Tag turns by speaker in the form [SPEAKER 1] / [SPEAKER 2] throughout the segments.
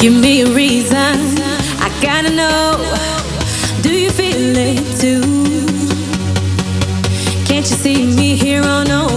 [SPEAKER 1] Give me a reason, I gotta know. Do you feel it too? Can't you see me here on overload?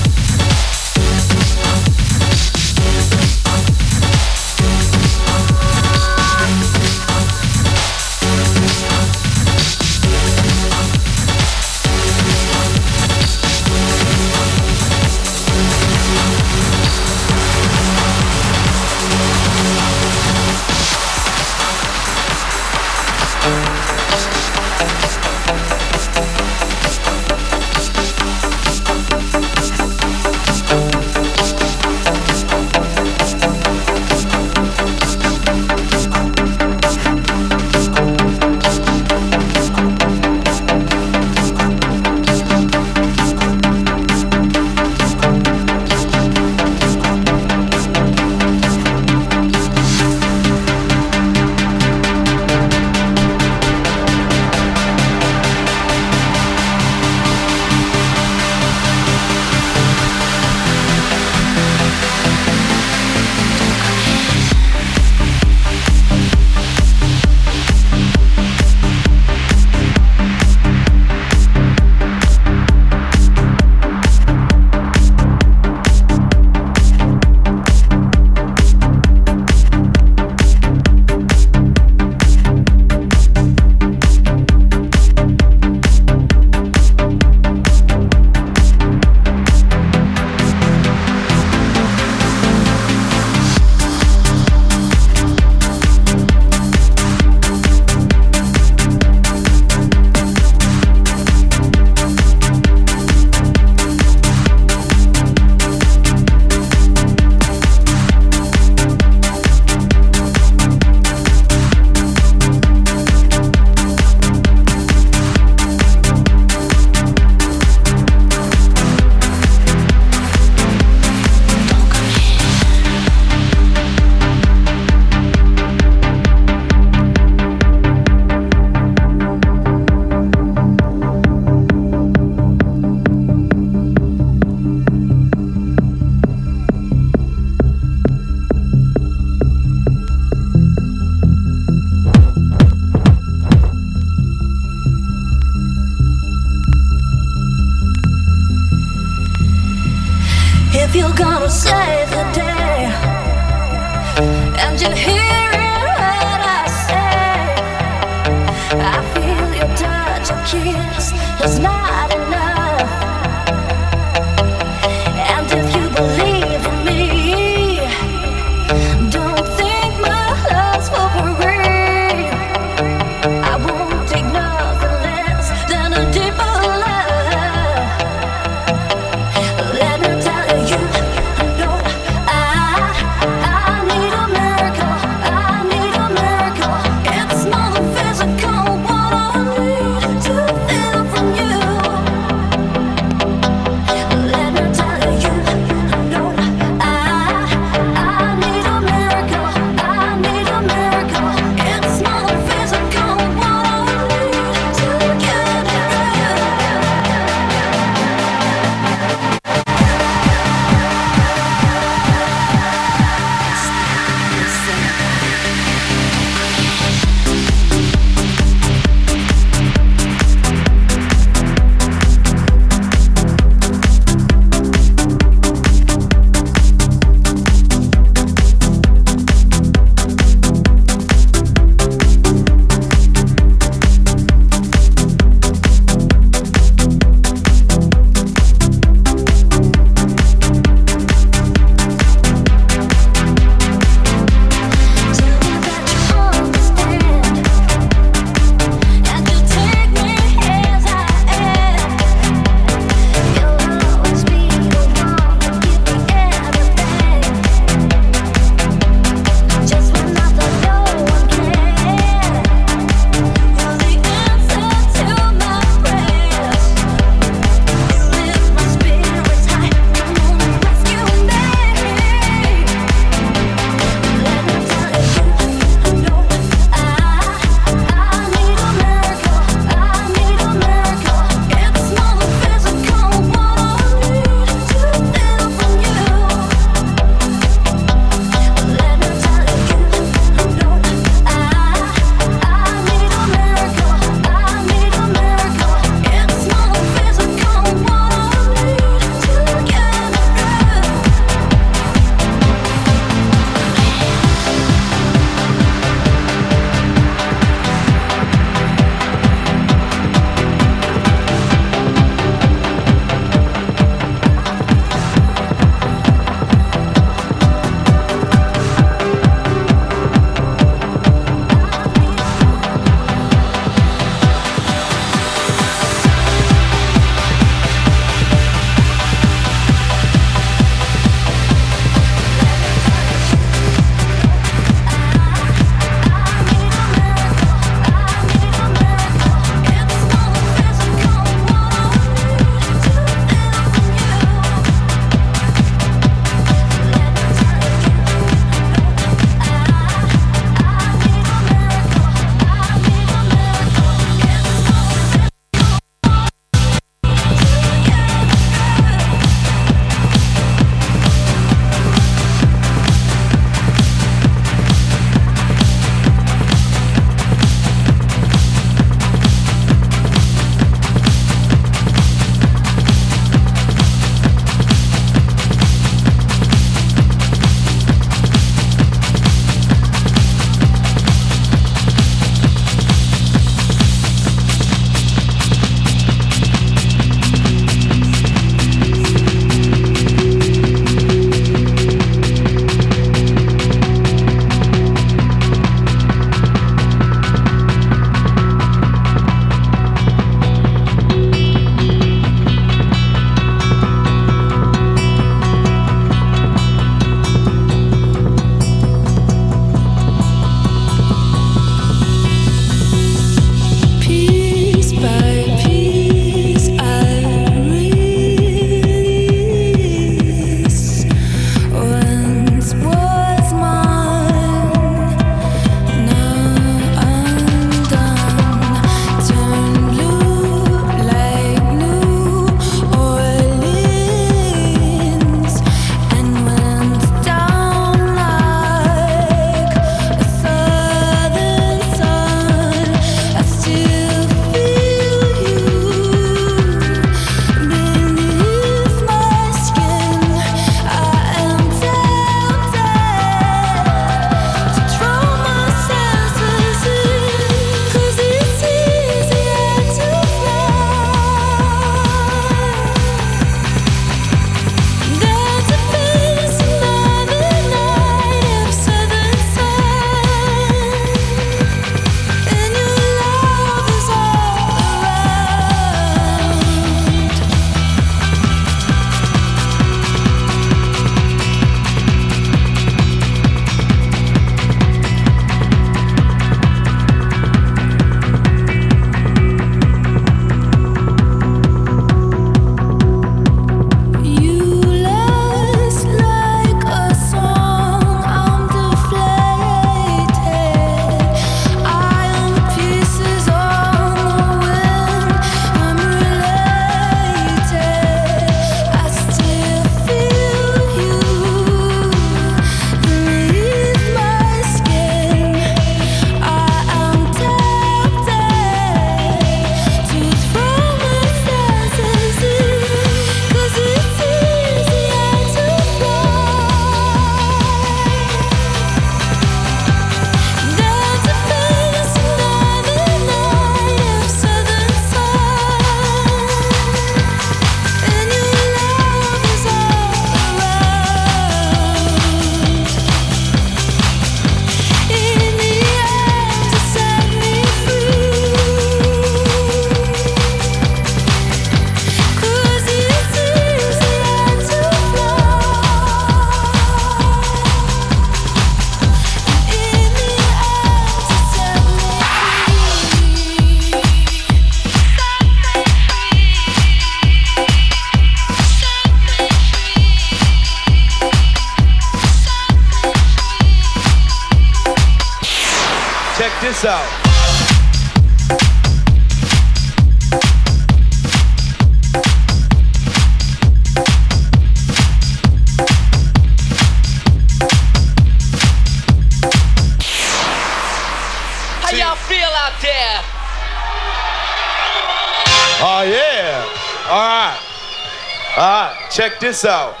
[SPEAKER 2] Check this out.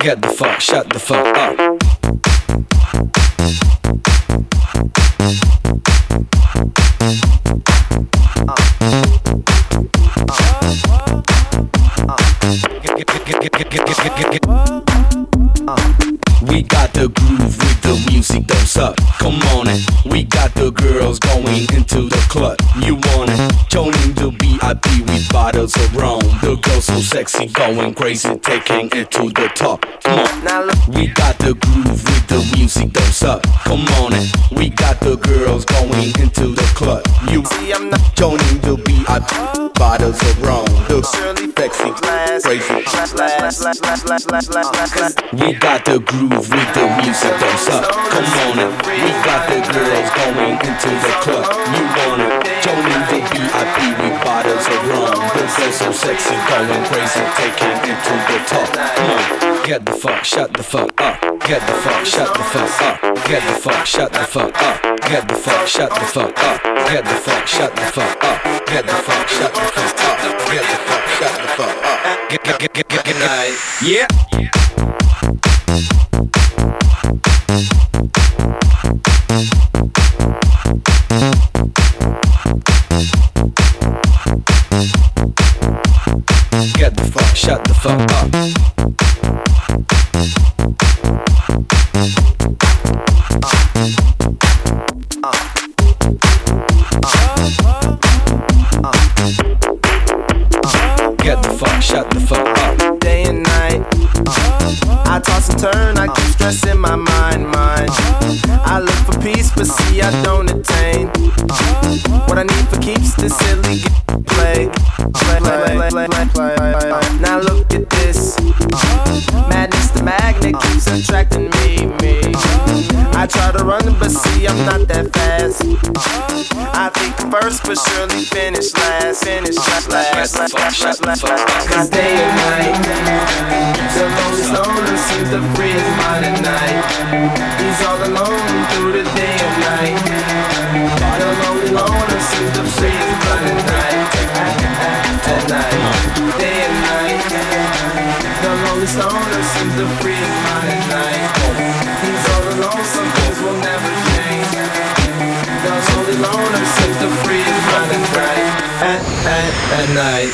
[SPEAKER 3] Get the fuck, shut the fuck up. We got the groove with the music, don't suck. Come on it. We got the girls going into the club. You want it? Joining the VIP with bottles of rum. The girls so sexy, going crazy, taking it to the top. Come on. Now look. We got the groove with the music, don't suck. Come on it. We got the girls going into the club. You see, I'm not joining the VIP bottles of rum. The sexy, crazy. We got the groove with the music, don't suck. Come on it. We got the girls going into the club. You want it? Joining the VIP with bottles girls so sexy, going crazy, taking it to the top. On, get the fuck, shut the fuck up. Get the fuck, shut the fuck up. Get the fuck, shut the fuck up. Get the fuck, shut the fuck up. Get the fuck, shut the fuck up. Get the fuck, shut the fuck up. Get the fuck, shut the fuck up. Get, get, get, get, get, get, yeah. Get the fuck, shut the fuck up. Get the fuck, shut the fuck up.
[SPEAKER 4] Day and night. I toss and turn, I keep stressing my mind, mind. I look for peace, but see I don't attain. What I need for keeps this silly play. Play, play, play, play, play. Now look at this. Madness, the magnet keeps attracting me. Try to run, but see I'm not that fast. I think first, but surely finish last. Finish last, last, last, last, last, last. Cause day and night, the lonely stoner seems to free his mind at night. He's all alone through the day and night. The lonely loner seems to free his mind at night. At night, day and night. The lonely seems to free his mind at night. Will never change. The lonely loner seems to free his mind at. At, at, night.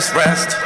[SPEAKER 5] Its rest,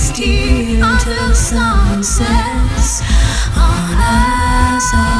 [SPEAKER 6] tasty until sunsets on
[SPEAKER 7] us all.